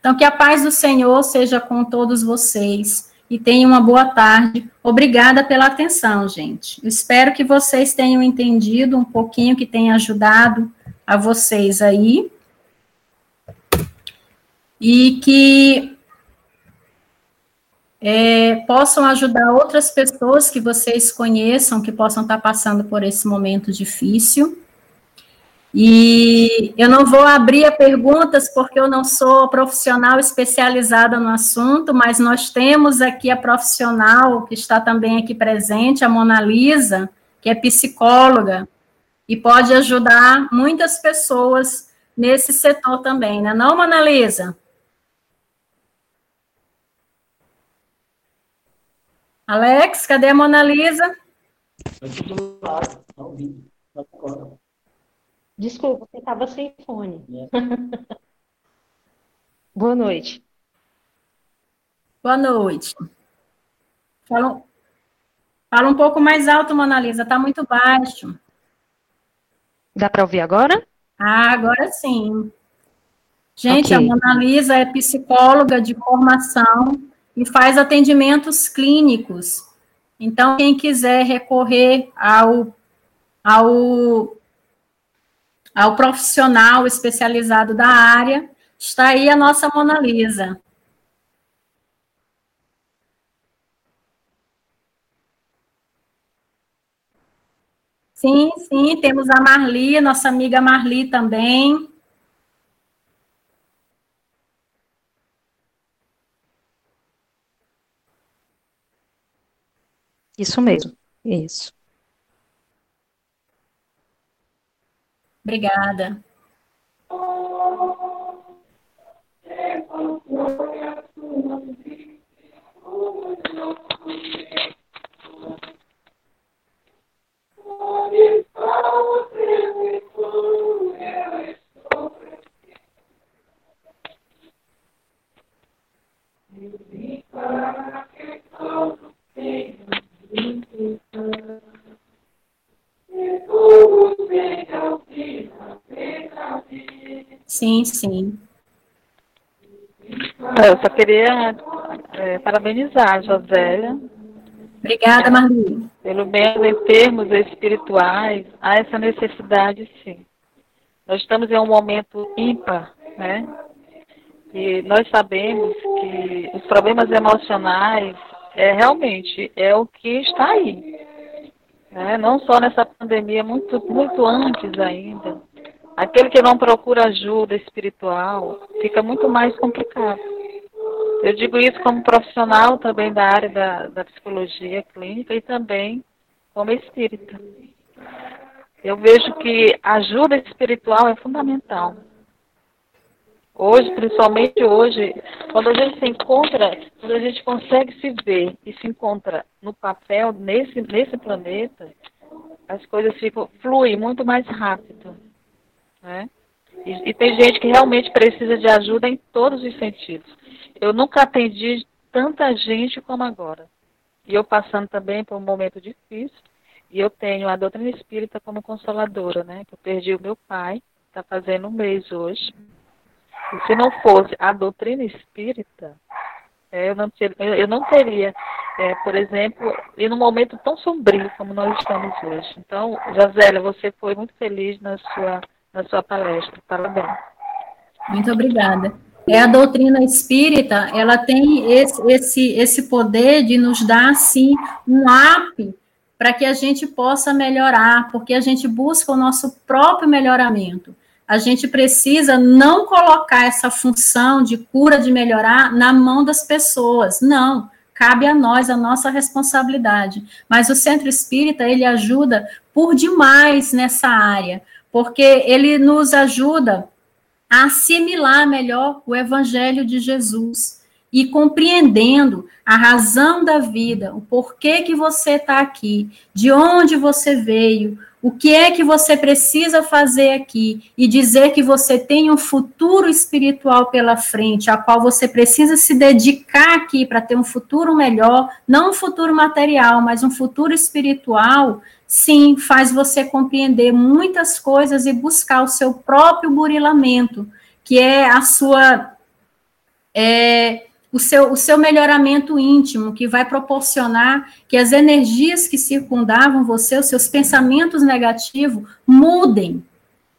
Speaker 2: Então, que a paz do Senhor seja com todos vocês e tenham uma boa tarde. Obrigada pela atenção, gente. Espero que vocês tenham entendido um pouquinho, que tenha ajudado a vocês aí. E que é, possam ajudar outras pessoas que vocês conheçam, que possam estar passando por esse momento difícil. E eu não vou abrir a perguntas porque eu não sou profissional especializada no assunto, mas nós temos aqui a profissional que está também aqui presente, a Mona Lisa, que é psicóloga e pode ajudar muitas pessoas nesse setor também, né? Não, Mona Lisa? Alex, cadê a Mona Lisa?
Speaker 3: Desculpa, você estava sem fone. É. *laughs* Boa noite.
Speaker 2: Boa noite. Fala, fala um pouco mais alto, Mona Lisa, está muito baixo.
Speaker 3: Dá para ouvir agora?
Speaker 2: Ah, agora sim. Gente, okay. a Mona Lisa é psicóloga de formação e faz atendimentos clínicos. Então, quem quiser recorrer ao, ao, ao profissional especializado da área, está aí a nossa Mona Lisa. Sim, sim, temos a Marli, nossa amiga Marli também.
Speaker 3: Isso mesmo, isso.
Speaker 2: Obrigada. Sim, sim.
Speaker 4: Eu só queria é, parabenizar a Josélia.
Speaker 2: Obrigada, Marli.
Speaker 4: Pelo menos em termos espirituais, há essa necessidade, sim. Nós estamos em um momento ímpar, né? E nós sabemos que os problemas emocionais é realmente é o que está aí. Né? Não só nessa pandemia, muito, muito antes ainda. Aquele que não procura ajuda espiritual fica muito mais complicado. Eu digo isso como profissional também da área da, da psicologia clínica e também como espírita. Eu vejo que ajuda espiritual é fundamental. Hoje, principalmente hoje, quando a gente se encontra, quando a gente consegue se ver e se encontra no papel, nesse, nesse planeta, as coisas ficam, fluem muito mais rápido. Né? E, e tem gente que realmente precisa de ajuda em todos os sentidos. Eu nunca atendi tanta gente como agora. E eu passando também por um momento difícil, e eu tenho a doutrina espírita como consoladora, né? Que eu perdi o meu pai, está fazendo um mês hoje. Se não fosse a doutrina espírita, é, eu, não ter, eu não teria, é, por exemplo, e num momento tão sombrio como nós estamos hoje. Então, Josélia, você foi muito feliz na sua, na sua palestra. Parabéns.
Speaker 2: Muito obrigada. É a doutrina espírita, ela tem esse, esse, esse poder de nos dar, assim, um up para que a gente possa melhorar, porque a gente busca o nosso próprio melhoramento a gente precisa não colocar essa função de cura, de melhorar, na mão das pessoas. Não. cabe a nós a nossa responsabilidade. Mas o centro espírita, ele ajuda por demais nessa área, porque ele nos ajuda a assimilar melhor o evangelho de Jesus e compreendendo a razão da vida, o porquê que você está aqui, de onde você veio, o que é que você precisa fazer aqui e dizer que você tem um futuro espiritual pela frente, a qual você precisa se dedicar aqui para ter um futuro melhor, não um futuro material, mas um futuro espiritual, sim, faz você compreender muitas coisas e buscar o seu próprio burilamento, que é a sua é, o seu, o seu melhoramento íntimo, que vai proporcionar que as energias que circundavam você, os seus pensamentos negativos, mudem.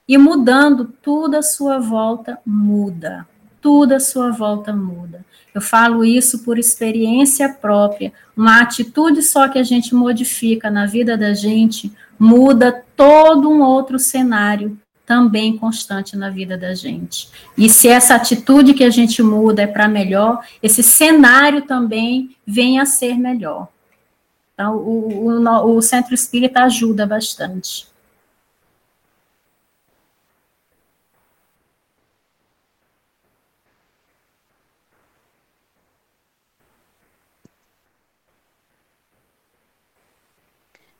Speaker 2: E mudando, tudo à sua volta muda. Tudo à sua volta muda. Eu falo isso por experiência própria. Uma atitude só que a gente modifica na vida da gente muda todo um outro cenário também constante na vida da gente. E se essa atitude que a gente muda é para melhor, esse cenário também vem a ser melhor. Então, o, o, o centro espírita ajuda bastante.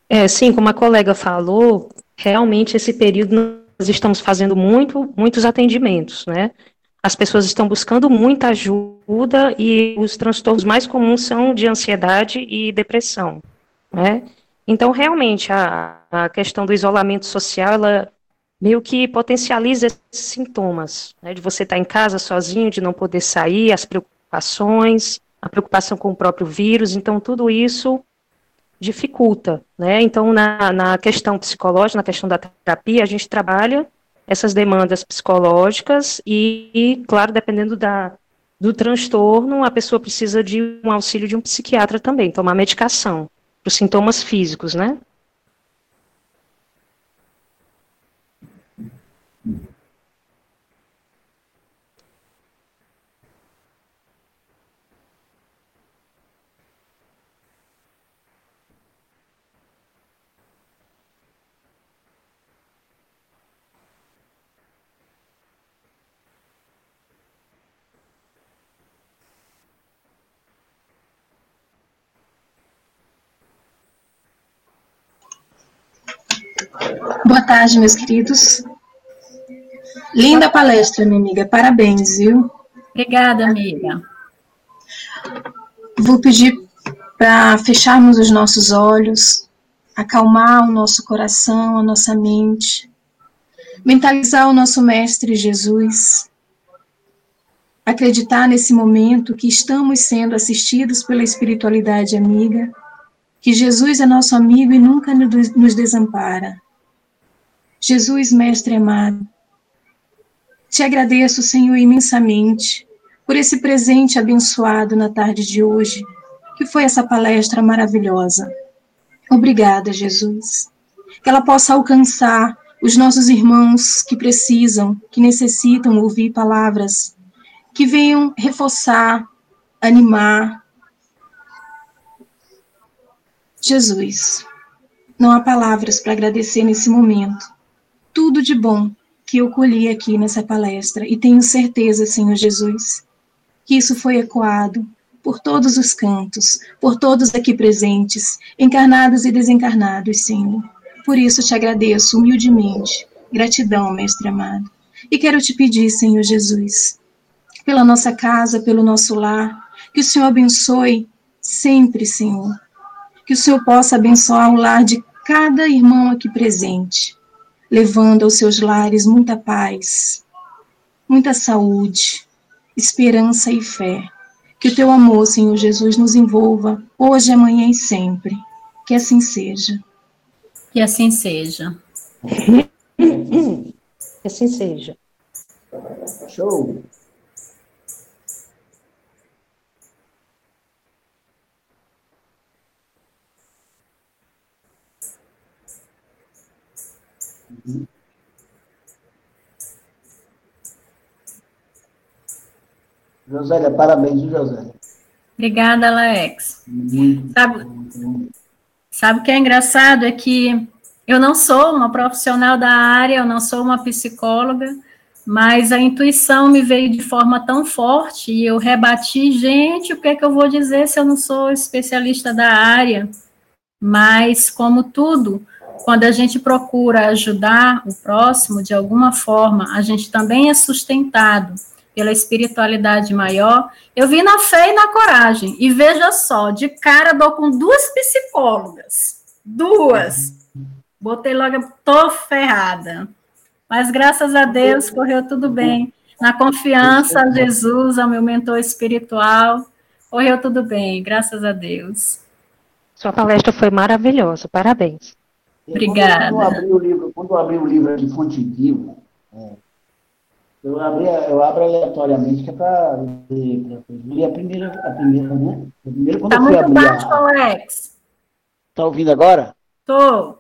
Speaker 3: É, sim, como a colega falou, realmente esse período estamos fazendo muito, muitos atendimentos, né? As pessoas estão buscando muita ajuda e os transtornos mais comuns são de ansiedade e depressão, né? Então, realmente, a, a questão do isolamento social, ela meio que potencializa esses sintomas, né? De você estar em casa sozinho, de não poder sair, as preocupações, a preocupação com o próprio vírus, então tudo isso dificulta, né? Então, na, na questão psicológica, na questão da terapia, a gente trabalha essas demandas psicológicas e, e, claro, dependendo da, do transtorno, a pessoa precisa de um auxílio de um psiquiatra também, tomar medicação para os sintomas físicos, né?
Speaker 5: Boa tarde, meus queridos. Linda palestra, minha amiga. Parabéns, viu?
Speaker 2: Obrigada, amiga.
Speaker 5: Vou pedir para fecharmos os nossos olhos, acalmar o nosso coração, a nossa mente, mentalizar o nosso Mestre Jesus, acreditar nesse momento que estamos sendo assistidos pela espiritualidade amiga, que Jesus é nosso amigo e nunca nos desampara Jesus, Mestre amado, te agradeço, Senhor, imensamente por esse presente abençoado na tarde de hoje, que foi essa palestra maravilhosa. Obrigada, Jesus. Que ela possa alcançar os nossos irmãos que precisam, que necessitam ouvir palavras que venham reforçar, animar. Jesus, não há palavras para agradecer nesse momento tudo de bom que eu colhi aqui nessa palestra e tenho certeza, Senhor Jesus, que isso foi ecoado por todos os cantos, por todos aqui presentes, encarnados e desencarnados, Senhor. Por isso te agradeço humildemente. Gratidão, Mestre amado. E quero te pedir, Senhor Jesus, pela nossa casa, pelo nosso lar, que o Senhor abençoe sempre, Senhor. Que o Senhor possa abençoar o lar de cada irmão aqui presente levando aos seus lares muita paz, muita saúde, esperança e fé. Que o teu amor, Senhor Jesus, nos envolva hoje, amanhã e sempre. Que assim seja.
Speaker 2: Que assim seja.
Speaker 3: que assim seja.
Speaker 1: Show. Josélia, parabéns, Josélia?
Speaker 2: Obrigada, Alex. Sabe, sabe o que é engraçado? É que eu não sou uma profissional da área, eu não sou uma psicóloga, mas a intuição me veio de forma tão forte e eu rebati, gente, o que é que eu vou dizer se eu não sou especialista da área? Mas, como tudo, quando a gente procura ajudar o próximo de alguma forma, a gente também é sustentado pela espiritualidade maior. Eu vi na fé e na coragem. E veja só, de cara dou com duas psicólogas. Duas. Botei logo, tô ferrada. Mas graças a Deus correu tudo bem. Na confiança a Jesus, ao meu mentor espiritual, correu tudo bem, graças a Deus.
Speaker 3: Sua palestra foi maravilhosa, parabéns.
Speaker 2: Obrigada.
Speaker 1: Quando eu abri o livro, quando eu abri o livro de fonte viva, é, eu, abri, eu abro aleatoriamente, que é para ler, ler a primeira, a primeira, né?
Speaker 2: Primeiro, quando tá eu fui muito abrir baixo, a... Alex.
Speaker 1: Tá ouvindo agora?
Speaker 2: Tô.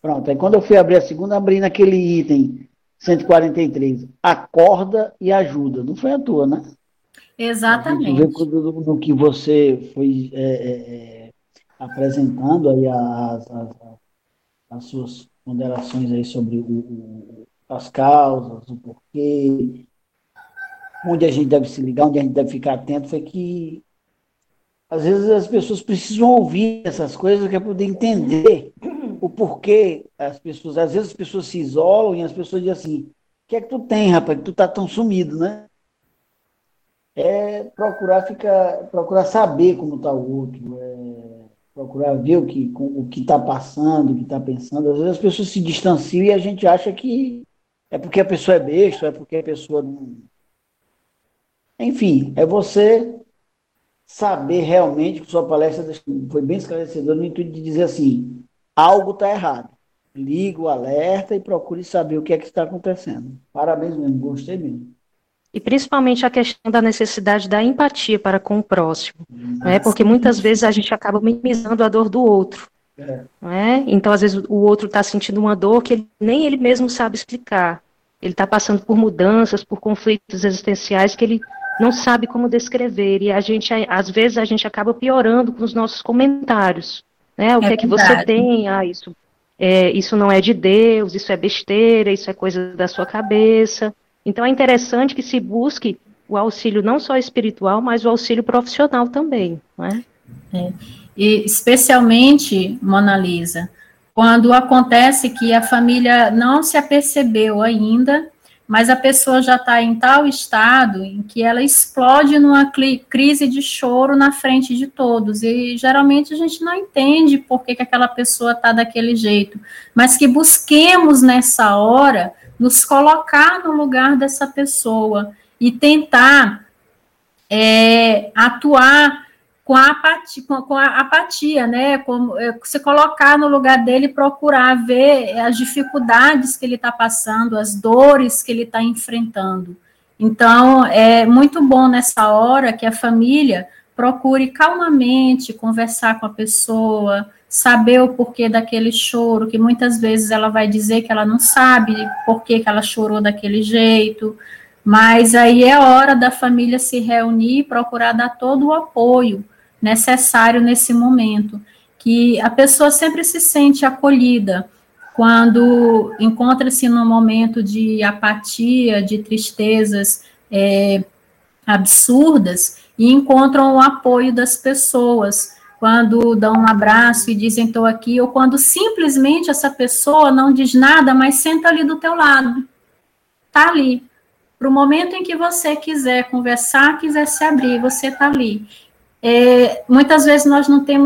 Speaker 1: Pronto, aí quando eu fui abrir a segunda, abri naquele item 143, acorda e ajuda. Não foi a tua, né?
Speaker 2: Exatamente.
Speaker 1: No, no que você foi é, é, é, apresentando aí as, as, as, suas ponderações aí sobre o, o, as causas, o porquê, onde a gente deve se ligar, onde a gente deve ficar atento, foi que às vezes as pessoas precisam ouvir essas coisas para poder entender o porquê as pessoas, às vezes as pessoas se isolam e as pessoas dizem assim, o que é que tu tem, rapaz, que tu tá tão sumido, né? É procurar ficar, procurar saber como está o outro, é procurar ver o que o que está passando, o que está pensando. Às vezes as pessoas se distanciam e a gente acha que é porque a pessoa é besta, é porque a pessoa não. Enfim, é você saber realmente que sua palestra foi bem esclarecedora no intuito de dizer assim: algo está errado. Liga o alerta e procure saber o que é que está acontecendo. Parabéns mesmo, gostei mesmo.
Speaker 3: E principalmente a questão da necessidade da empatia para com o próximo. Né? Porque muitas vezes a gente acaba minimizando a dor do outro. É. Né? Então, às vezes, o outro está sentindo uma dor que ele, nem ele mesmo sabe explicar. Ele está passando por mudanças, por conflitos existenciais que ele não sabe como descrever. E a gente, às vezes, a gente acaba piorando com os nossos comentários. Né? O é que é que você tem? Ah, isso, é, isso não é de Deus, isso é besteira, isso é coisa da sua cabeça. Então é interessante que se busque o auxílio não só espiritual, mas o auxílio profissional também. Né?
Speaker 2: É. E especialmente, Mona Lisa, quando acontece que a família não se apercebeu ainda mas a pessoa já está em tal estado em que ela explode numa crise de choro na frente de todos. E geralmente a gente não entende por que, que aquela pessoa está daquele jeito, mas que busquemos nessa hora nos colocar no lugar dessa pessoa e tentar é, atuar com a apatia, com a apatia né? Como é, se colocar no lugar dele, procurar ver as dificuldades que ele está passando, as dores que ele está enfrentando. Então, é muito bom nessa hora que a família procure calmamente conversar com a pessoa, saber o porquê daquele choro, que muitas vezes ela vai dizer que ela não sabe por que, que ela chorou daquele jeito, mas aí é hora da família se reunir e procurar dar todo o apoio necessário nesse momento, que a pessoa sempre se sente acolhida quando encontra-se num momento de apatia, de tristezas é, absurdas e encontram o apoio das pessoas quando dão um abraço e dizem estou aqui, ou quando simplesmente essa pessoa não diz nada, mas senta ali do teu lado, tá ali. Para o momento em que você quiser conversar, quiser se abrir, você tá ali. É, muitas vezes nós não temos